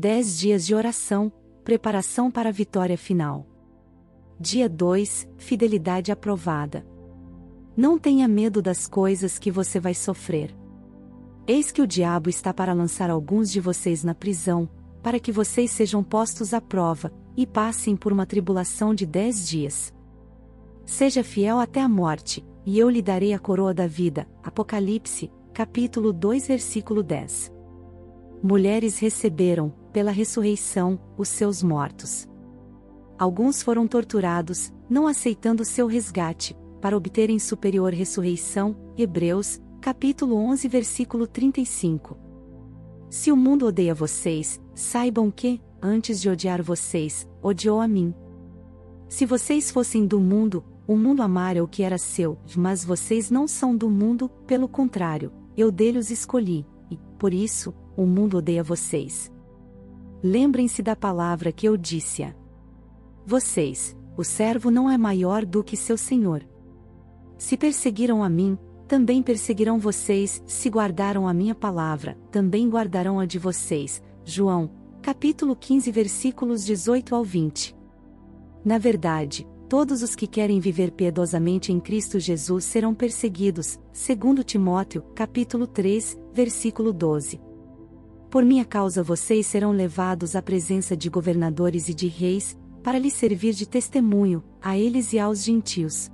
10 dias de oração, preparação para a vitória final. Dia 2 Fidelidade aprovada. Não tenha medo das coisas que você vai sofrer. Eis que o diabo está para lançar alguns de vocês na prisão, para que vocês sejam postos à prova, e passem por uma tribulação de dez dias. Seja fiel até a morte, e eu lhe darei a coroa da vida. Apocalipse, capítulo 2, versículo 10. Mulheres receberam, pela ressurreição, os seus mortos. Alguns foram torturados, não aceitando seu resgate, para obterem superior ressurreição. Hebreus, capítulo 11, versículo 35. Se o mundo odeia vocês, saibam que, antes de odiar vocês, odiou a mim. Se vocês fossem do mundo, o mundo amara o que era seu, mas vocês não são do mundo, pelo contrário, eu dele os escolhi, e, por isso, o mundo odeia vocês. Lembrem-se da palavra que eu disse a vocês: o servo não é maior do que seu senhor. Se perseguiram a mim, também perseguirão vocês, se guardaram a minha palavra, também guardarão a de vocês. João, capítulo 15, versículos 18 ao 20. Na verdade, todos os que querem viver piedosamente em Cristo Jesus serão perseguidos, segundo Timóteo, capítulo 3, versículo 12. Por minha causa vocês serão levados à presença de governadores e de reis, para lhes servir de testemunho, a eles e aos gentios.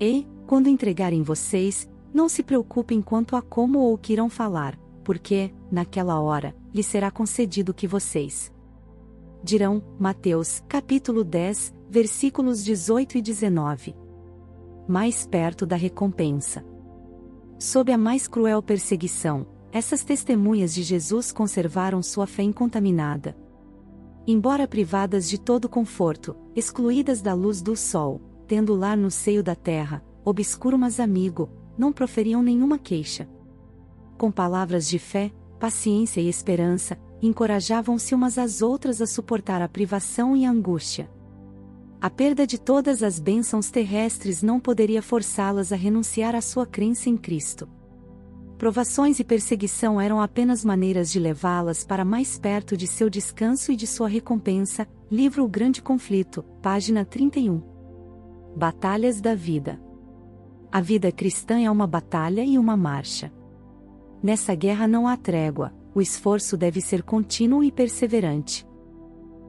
E, quando entregarem vocês, não se preocupem quanto a como ou o que irão falar, porque, naquela hora, lhes será concedido que vocês dirão, Mateus, capítulo 10, versículos 18 e 19. Mais perto da recompensa. Sob a mais cruel perseguição, essas testemunhas de Jesus conservaram sua fé incontaminada. Embora privadas de todo conforto, excluídas da luz do sol, tendo lar no seio da terra, obscuro mas amigo, não proferiam nenhuma queixa. Com palavras de fé, paciência e esperança, encorajavam-se umas às outras a suportar a privação e a angústia. A perda de todas as bênçãos terrestres não poderia forçá-las a renunciar à sua crença em Cristo. Provações e perseguição eram apenas maneiras de levá-las para mais perto de seu descanso e de sua recompensa. Livro O Grande Conflito, página 31. Batalhas da Vida. A vida cristã é uma batalha e uma marcha. Nessa guerra não há trégua, o esforço deve ser contínuo e perseverante.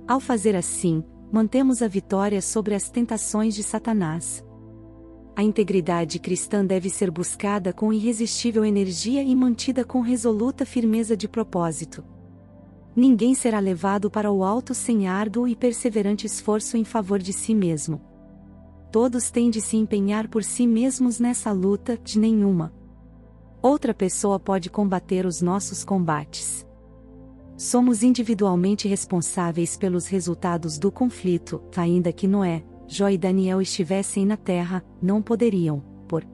Ao fazer assim, mantemos a vitória sobre as tentações de Satanás. A integridade cristã deve ser buscada com irresistível energia e mantida com resoluta firmeza de propósito. Ninguém será levado para o alto sem árduo e perseverante esforço em favor de si mesmo. Todos têm de se empenhar por si mesmos nessa luta, de nenhuma outra pessoa pode combater os nossos combates. Somos individualmente responsáveis pelos resultados do conflito, ainda que Noé, Jó e Daniel estivessem na terra, não poderiam, por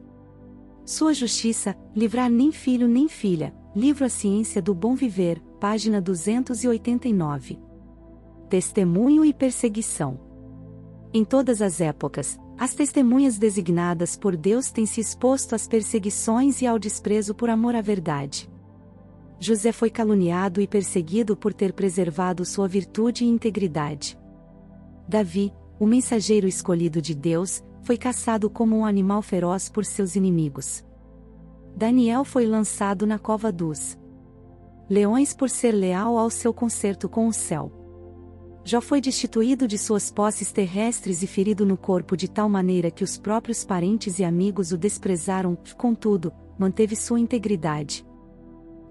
sua justiça, livrar nem filho nem filha. Livro A Ciência do Bom Viver, página 289. Testemunho e perseguição. Em todas as épocas, as testemunhas designadas por Deus têm se exposto às perseguições e ao desprezo por amor à verdade. José foi caluniado e perseguido por ter preservado sua virtude e integridade. Davi, o mensageiro escolhido de Deus, foi caçado como um animal feroz por seus inimigos. Daniel foi lançado na cova dos leões por ser leal ao seu concerto com o céu. Jó foi destituído de suas posses terrestres e ferido no corpo de tal maneira que os próprios parentes e amigos o desprezaram, contudo, manteve sua integridade.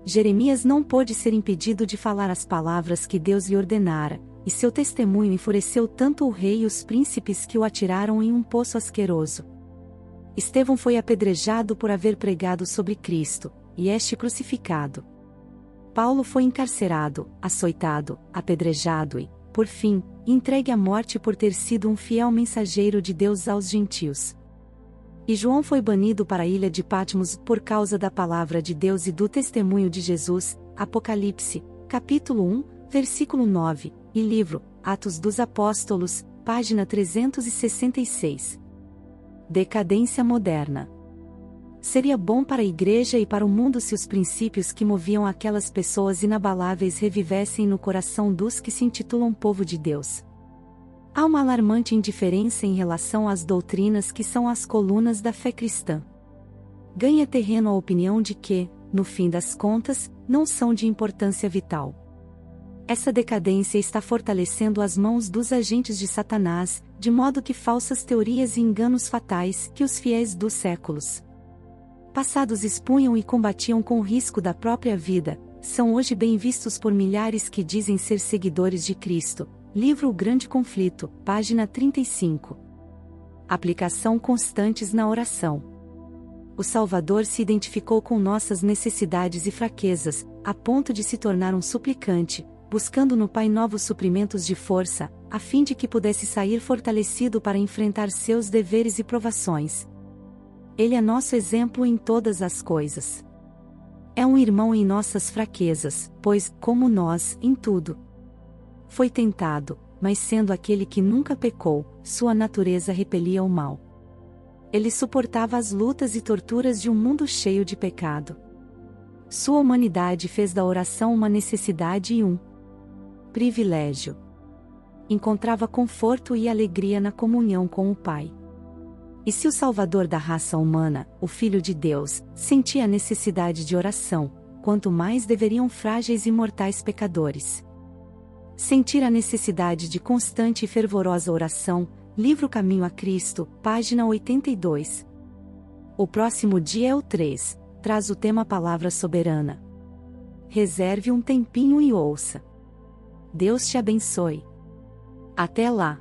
Jeremias não pôde ser impedido de falar as palavras que Deus lhe ordenara, e seu testemunho enfureceu tanto o rei e os príncipes que o atiraram em um poço asqueroso. Estevão foi apedrejado por haver pregado sobre Cristo, e este crucificado. Paulo foi encarcerado, açoitado, apedrejado e, por fim, entregue à morte por ter sido um fiel mensageiro de Deus aos gentios. E João foi banido para a ilha de Patmos por causa da palavra de Deus e do testemunho de Jesus, Apocalipse, capítulo 1, versículo 9, e livro, Atos dos Apóstolos, página 366. Decadência moderna. Seria bom para a igreja e para o mundo se os princípios que moviam aquelas pessoas inabaláveis revivessem no coração dos que se intitulam povo de Deus. Há uma alarmante indiferença em relação às doutrinas que são as colunas da fé cristã. Ganha terreno a opinião de que, no fim das contas, não são de importância vital. Essa decadência está fortalecendo as mãos dos agentes de Satanás, de modo que falsas teorias e enganos fatais que os fiéis dos séculos passados expunham e combatiam com o risco da própria vida, são hoje bem vistos por milhares que dizem ser seguidores de Cristo. Livro O Grande Conflito, página 35. Aplicação constantes na oração. O Salvador se identificou com nossas necessidades e fraquezas, a ponto de se tornar um suplicante, buscando no Pai novos suprimentos de força, a fim de que pudesse sair fortalecido para enfrentar seus deveres e provações, ele é nosso exemplo em todas as coisas. É um irmão em nossas fraquezas, pois, como nós, em tudo. Foi tentado, mas sendo aquele que nunca pecou, sua natureza repelia o mal. Ele suportava as lutas e torturas de um mundo cheio de pecado. Sua humanidade fez da oração uma necessidade e um privilégio. Encontrava conforto e alegria na comunhão com o Pai. E se o Salvador da raça humana, o Filho de Deus, sentia necessidade de oração, quanto mais deveriam frágeis e mortais pecadores sentir a necessidade de constante e fervorosa oração, livro Caminho a Cristo, página 82. O próximo dia é o 3, traz o tema Palavra Soberana. Reserve um tempinho e ouça. Deus te abençoe. Até lá!